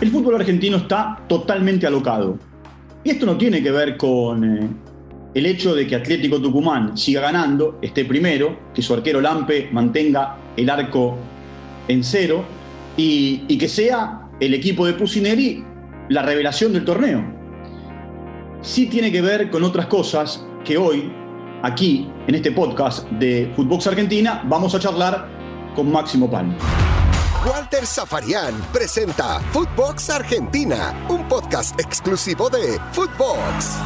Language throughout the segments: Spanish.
El fútbol argentino está totalmente alocado. Y esto no tiene que ver con eh, el hecho de que Atlético Tucumán siga ganando, esté primero, que su arquero Lampe mantenga el arco en cero y, que sea el equipo de Pusineri la revelación del torneo. Sí tiene que ver con otras cosas que hoy, aquí, en este podcast de Footbox Argentina, vamos a charlar con Máximo Palma. Walter Zafarian presenta Footbox Argentina, un podcast exclusivo de Footbox.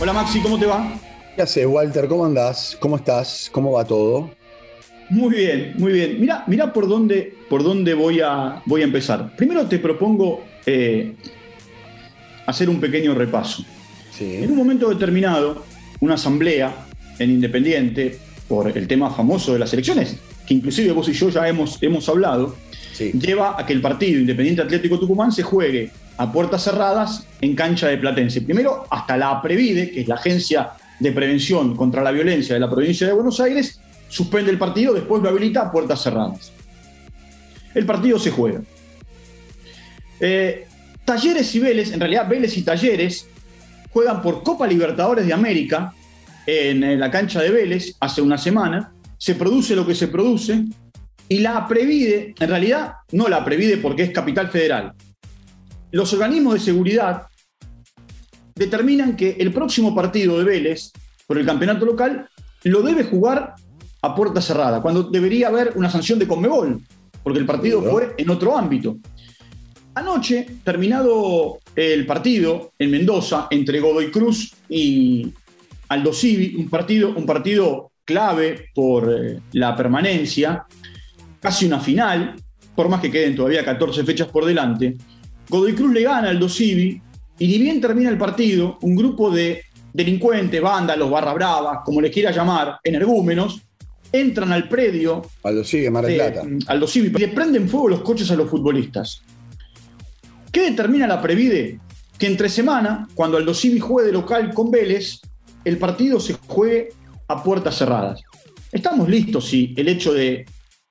Hola Maxi, ¿cómo te va? ¿Qué haces, Walter? ¿Cómo andás? ¿Cómo estás? ¿Cómo va todo? Muy bien, muy bien. Mira, mira por dónde, por dónde voy, a, voy a empezar. Primero te propongo eh, hacer un pequeño repaso. Sí. En un momento determinado, una asamblea en Independiente, por el tema famoso de las elecciones, que inclusive vos y yo ya hemos, hemos hablado, Sí. lleva a que el partido Independiente Atlético Tucumán se juegue a puertas cerradas en cancha de Platense. Primero, hasta la APREVIDE, que es la Agencia de Prevención contra la Violencia de la provincia de Buenos Aires, suspende el partido, después lo habilita a puertas cerradas. El partido se juega. Eh, Talleres y Vélez, en realidad Vélez y Talleres, juegan por Copa Libertadores de América en la cancha de Vélez hace una semana. Se produce lo que se produce y la Previde, en realidad no la Previde porque es capital federal. Los organismos de seguridad determinan que el próximo partido de Vélez por el campeonato local lo debe jugar a puerta cerrada, cuando debería haber una sanción de Conmebol, porque el partido Seguro. fue en otro ámbito. Anoche, terminado el partido en Mendoza entre Godoy Cruz y Aldo Civi, un partido, un partido clave por eh, la permanencia, casi una final, por más que queden todavía 14 fechas por delante. Godoy Cruz le gana al Aldo Civi y ni bien termina el partido, un grupo de delincuentes, vándalos, barra bravas, como les quiera llamar, energúmenos, entran al predio Aldo sigue Mar del de, Plata. mm, Aldo Civi y le prenden fuego los coches a los futbolistas. ¿Qué determina la Previde? Que entre semana, cuando Aldo Civi juegue de local con Vélez, el partido se juegue a puertas cerradas. Estamos listos si el hecho de,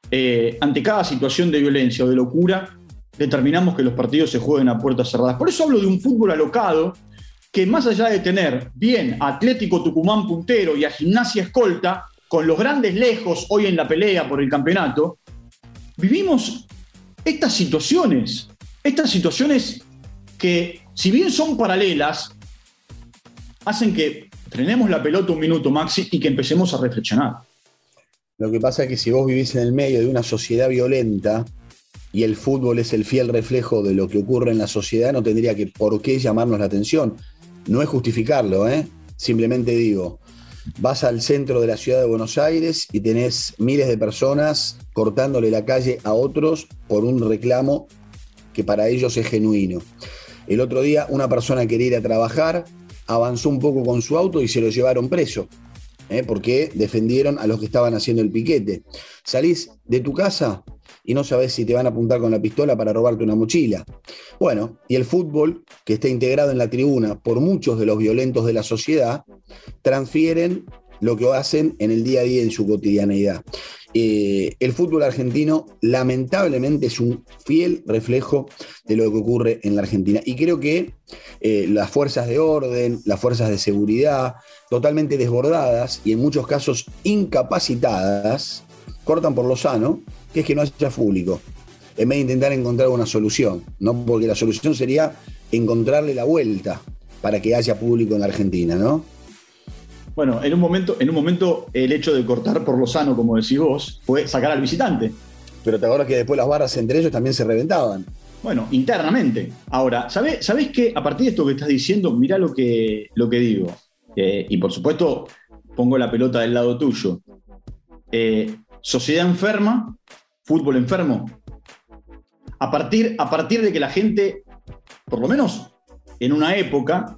eh, ante cada situación de violencia o de locura, determinamos que los partidos se jueguen a puertas cerradas. Por eso hablo de un fútbol alocado que más allá de tener bien a Atlético Tucumán puntero y a Gimnasia Escolta, con los grandes lejos hoy en la pelea por el campeonato, vivimos estas situaciones, estas situaciones que si bien son paralelas, hacen que frenemos la pelota un minuto, Maxi, y que empecemos a reflexionar. Lo que pasa es que si vos vivís en el medio de una sociedad violenta y el fútbol es el fiel reflejo de lo que ocurre en la sociedad, no tendría que por qué llamarnos la atención. No es justificarlo, ¿eh? Simplemente digo, vas al centro de la ciudad de Buenos Aires y tenés miles de personas cortándole la calle a otros por un reclamo que para ellos es genuino. El otro día una persona quería ir a trabajar, avanzó un poco con su auto y se lo llevaron preso, ¿eh? porque defendieron a los que estaban haciendo el piquete. Salís de tu casa y no sabés si te van a apuntar con la pistola para robarte una mochila. Bueno, y el fútbol, que está integrado en la tribuna por muchos de los violentos de la sociedad, transfieren lo que hacen en el día a día en su cotidianeidad. Eh, el fútbol argentino lamentablemente es un fiel reflejo de lo que ocurre en la Argentina. Y creo que eh, las fuerzas de orden, las fuerzas de seguridad, totalmente desbordadas y en muchos casos incapacitadas, cortan por lo sano, que es que no haya público, en vez de intentar encontrar una solución, ¿no? Porque la solución sería encontrarle la vuelta para que haya público en la Argentina, ¿no? Bueno, en un momento, en un momento el hecho de cortar por lo sano, como decís vos, fue sacar al visitante. Pero te acuerdas que después las barras entre ellos también se reventaban. Bueno, internamente. Ahora, ¿sabés, ¿sabés qué? A partir de esto que estás diciendo, mirá lo que, lo que digo. Eh, y por supuesto, pongo la pelota del lado tuyo. Eh, sociedad enferma, fútbol enfermo. A partir, a partir de que la gente, por lo menos en una época,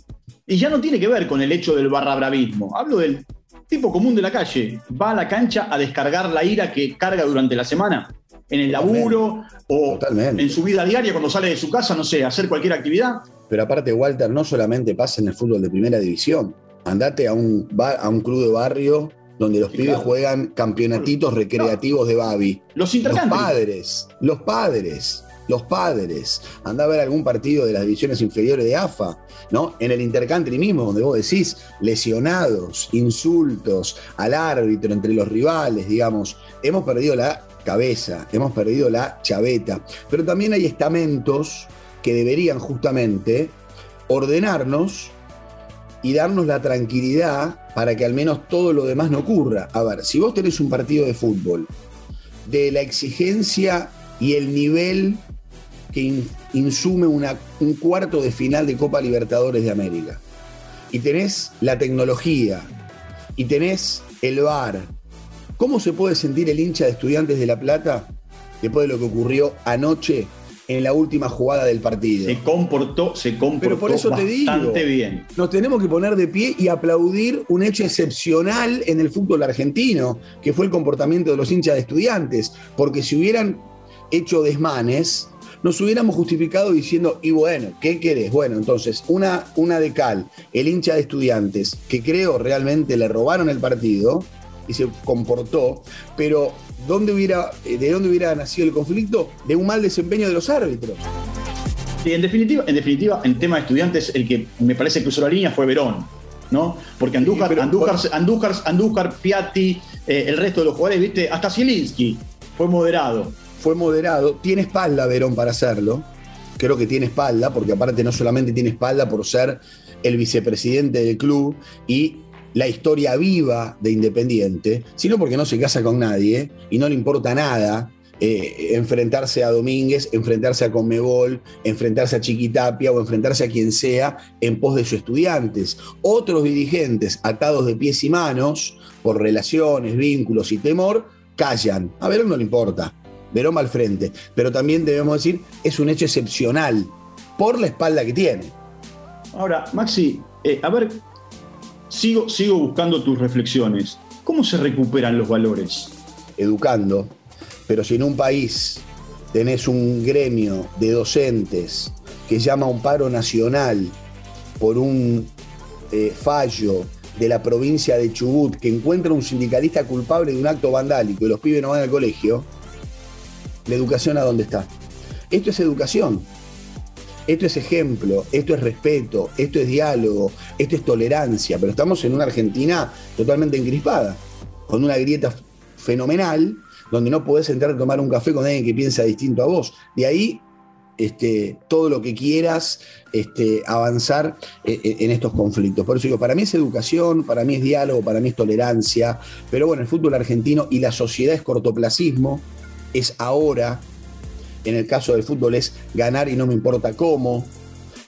y ya no tiene que ver con el hecho del barra bravismo, hablo del tipo común de la calle, va a la cancha a descargar la ira que carga durante la semana, en el laburo o Totalmente. en su vida diaria cuando sale de su casa, no sé, hacer cualquier actividad. Pero aparte, Walter, no solamente pasa en el fútbol de primera división. Andate a un, a un club de barrio donde los Sí, pibes claro. juegan campeonatitos recreativos de Babi. Los Los intercambios. padres, los padres. Los padres, anda a ver algún partido de las divisiones inferiores de AFA, ¿no? En el intercountry mismo, donde vos decís lesionados, insultos al árbitro entre los rivales, digamos, hemos perdido la cabeza, hemos perdido la chaveta, pero también hay estamentos que deberían justamente ordenarnos y darnos la tranquilidad para que al menos todo lo demás no ocurra. A ver, si vos tenés un partido de fútbol de la exigencia y el nivel que insume una, un cuarto de final de Copa Libertadores de América, y tenés la tecnología, y tenés el VAR, ¿cómo se puede sentir el hincha de Estudiantes de La Plata después de lo que ocurrió anoche en la última jugada del partido. Se comportó, se comportó Pero por eso te digo, bastante bien. Nos tenemos que poner de pie y aplaudir un hecho excepcional en el fútbol argentino, que fue el comportamiento de los hinchas de estudiantes, porque si hubieran hecho desmanes, nos hubiéramos justificado diciendo, y bueno, ¿qué querés? Bueno, entonces, una, una de cal, el hincha de estudiantes, que creo realmente le robaron el partido y se comportó, pero ¿dónde hubiera, eh, ¿de dónde hubiera nacido el conflicto? De un mal desempeño de los árbitros. Y en definitiva, en definitiva, en tema de estudiantes, el que me parece que usó la línea fue Verón, ¿no? Porque Andújar, Andújar, Andújar, Andújar, Piatti, eh, el resto de los jugadores, viste, hasta Zielinski fue moderado. Fue moderado, tiene espalda Verón para hacerlo. Creo que tiene espalda, porque aparte no solamente tiene espalda por ser el vicepresidente del club y la historia viva de Independiente, sino porque no se casa con nadie y no le importa nada eh, enfrentarse a Domínguez, enfrentarse a Conmebol, enfrentarse a Chiquitapia o enfrentarse a quien sea en pos de sus estudiantes. Otros dirigentes atados de pies y manos por relaciones, vínculos y temor, callan. A Verón no le importa. Verón al frente. Pero también debemos decir, es un hecho excepcional por la espalda que tiene. Ahora, Maxi, eh, a ver, sigo, sigo buscando tus reflexiones. ¿Cómo se recuperan los valores? educando, pero si en un país tenés un gremio de docentes que llama a un paro nacional por un eh, fallo de la provincia de Chubut que encuentra un sindicalista culpable de un acto vandálico y los pibes no van al colegio, la educación a dónde está. Esto es educación. Esto es ejemplo, esto es respeto, esto es diálogo, esto es tolerancia, pero estamos en una Argentina totalmente encrispada, con una grieta fenomenal, donde no podés entrar a tomar un café con alguien que piensa distinto a vos. De ahí este, todo lo que quieras este, avanzar eh, eh, en estos conflictos. Por eso digo, para mí es educación, para mí es diálogo, para mí es tolerancia, pero bueno, el fútbol argentino y la sociedad es cortoplacismo, es ahora, en el caso del fútbol es ganar y no me importa cómo,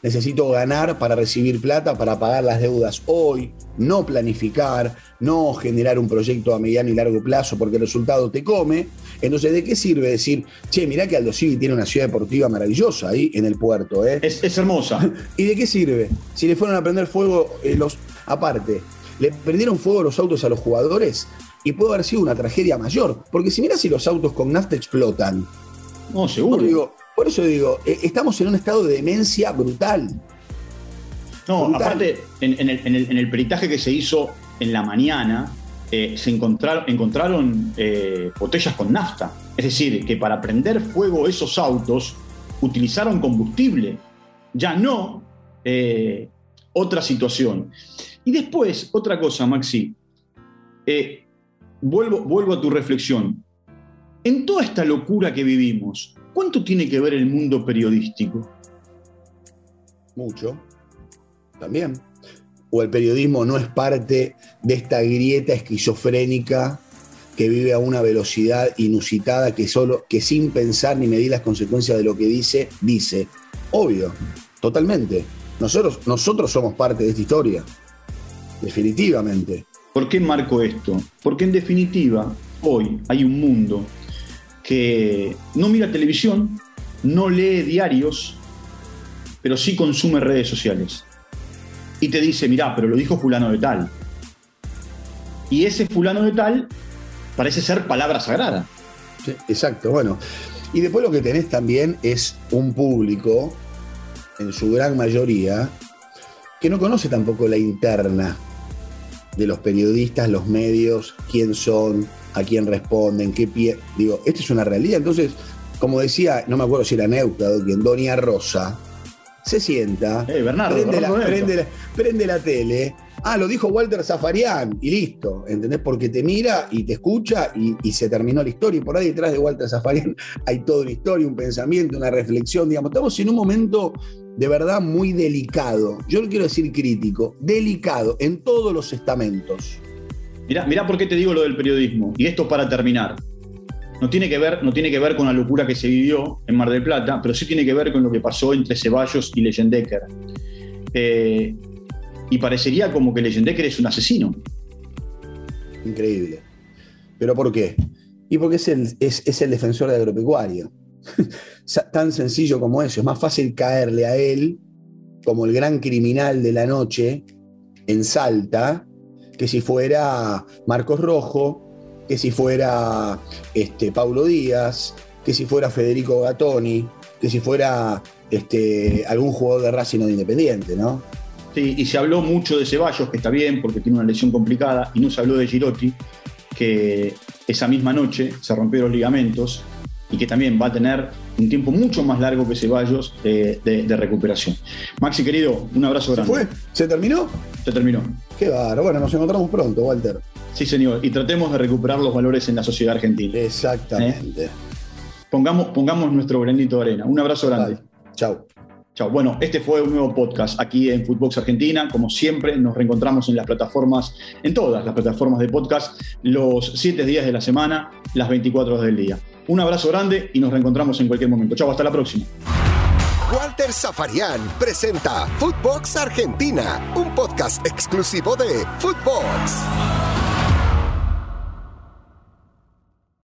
necesito ganar para recibir plata, para pagar las deudas hoy, no planificar, no generar un proyecto a mediano y largo plazo porque el resultado te come. Entonces, ¿de qué sirve decir, che, mirá que Aldo Civi tiene una ciudad deportiva maravillosa ahí en el puerto? ¿eh? Es, es hermosa. ¿Y de qué sirve? Si le fueron a prender fuego eh, los. Aparte, le prendieron fuego los autos a los jugadores y puede haber sido una tragedia mayor. Porque si mirás si los autos con nafta explotan, No, por, seguro. digo, por eso digo, eh, estamos en un estado de demencia brutal. No, Brutal. aparte, en, en el, en el- en el peritaje que se hizo en la mañana, eh, se encontraron, encontraron eh, botellas con nafta. Es decir, que para prender fuego esos autos utilizaron combustible, ya no otra situación. Y después, otra cosa, Maxi, Eh, vuelvo, a tu reflexión. En toda esta locura que vivimos, ¿cuánto tiene que ver el mundo periodístico? Mucho. También. O el periodismo no es parte de esta grieta esquizofrénica que vive a una velocidad inusitada que solo, que sin pensar ni medir las consecuencias de lo que dice, dice. Obvio, totalmente. Nosotros, nosotros somos parte de esta historia. Definitivamente. ¿Por qué marco esto? Porque en definitiva, hoy hay un mundo que no mira televisión, no lee diarios, pero sí consume redes sociales. Y te dice, mirá, pero lo dijo fulano de tal. Y ese fulano de tal parece ser palabra sagrada. Exacto, bueno. Y después lo que tenés también es un público, en su gran mayoría, que no conoce tampoco la interna de los periodistas, los medios, quién son, a quién responden, qué pie. Digo, esta es una realidad. Entonces, como decía, no me acuerdo si era Neuta o quien, Doña Rosa, se sienta, Eh, Bernardo, prende, Bernardo la, Neuta. prende la- prende la tele. Ah, lo dijo Walter Zafarian y listo, ¿entendés? Porque te mira y te escucha y, y se terminó la historia. Y por ahí detrás de Walter Zafarian hay toda una historia, un pensamiento, una reflexión. Digamos, estamos en un momento de verdad muy delicado. Yo no quiero decir crítico, delicado en todos los estamentos. Mirá, mirá por qué te digo lo del periodismo. Y esto para terminar. No tiene, que ver, no tiene que ver con la locura que se vivió en Mar del Plata, pero sí tiene que ver con lo que pasó entre Ceballos y Leyendecker. Eh, y parecería como que Leyendecker es un asesino. Increíble. ¿Pero por qué? Y porque es el, es, es el defensor de agropecuario. Tan sencillo como eso. Es más fácil caerle a él como el gran criminal de la noche en Salta que si fuera Marcos Rojo, que si fuera este, Paulo Díaz, que si fuera Federico Gattoni, que si fuera este, algún jugador de Racing o de Independiente, ¿no? Sí, y se habló mucho de Ceballos, que está bien porque tiene una lesión complicada, y no se habló de Girotti, que esa misma noche se rompió los ligamentos y que también va a tener un tiempo mucho más largo que Ceballos de, de- de recuperación. Maxi, querido, un abrazo ¿Se grande. fue? ¿Se terminó? Se terminó. Qué bárbaro. Bueno, nos encontramos pronto, Walter. Sí, señor. Y tratemos de recuperar los valores en la sociedad argentina. Exactamente. Pongamos, pongamos nuestro granito de arena. Un abrazo grande. Vale. Chau. Chao. Bueno, este fue un nuevo podcast aquí en Footbox Argentina. Como siempre, nos reencontramos en las plataformas, en todas las plataformas de podcast, los siete días de la semana, las 24 horas del día. Un abrazo grande y nos reencontramos en cualquier momento. Chao, hasta la próxima. Walter Zafarian presenta Footbox Argentina, un podcast exclusivo de Footbox.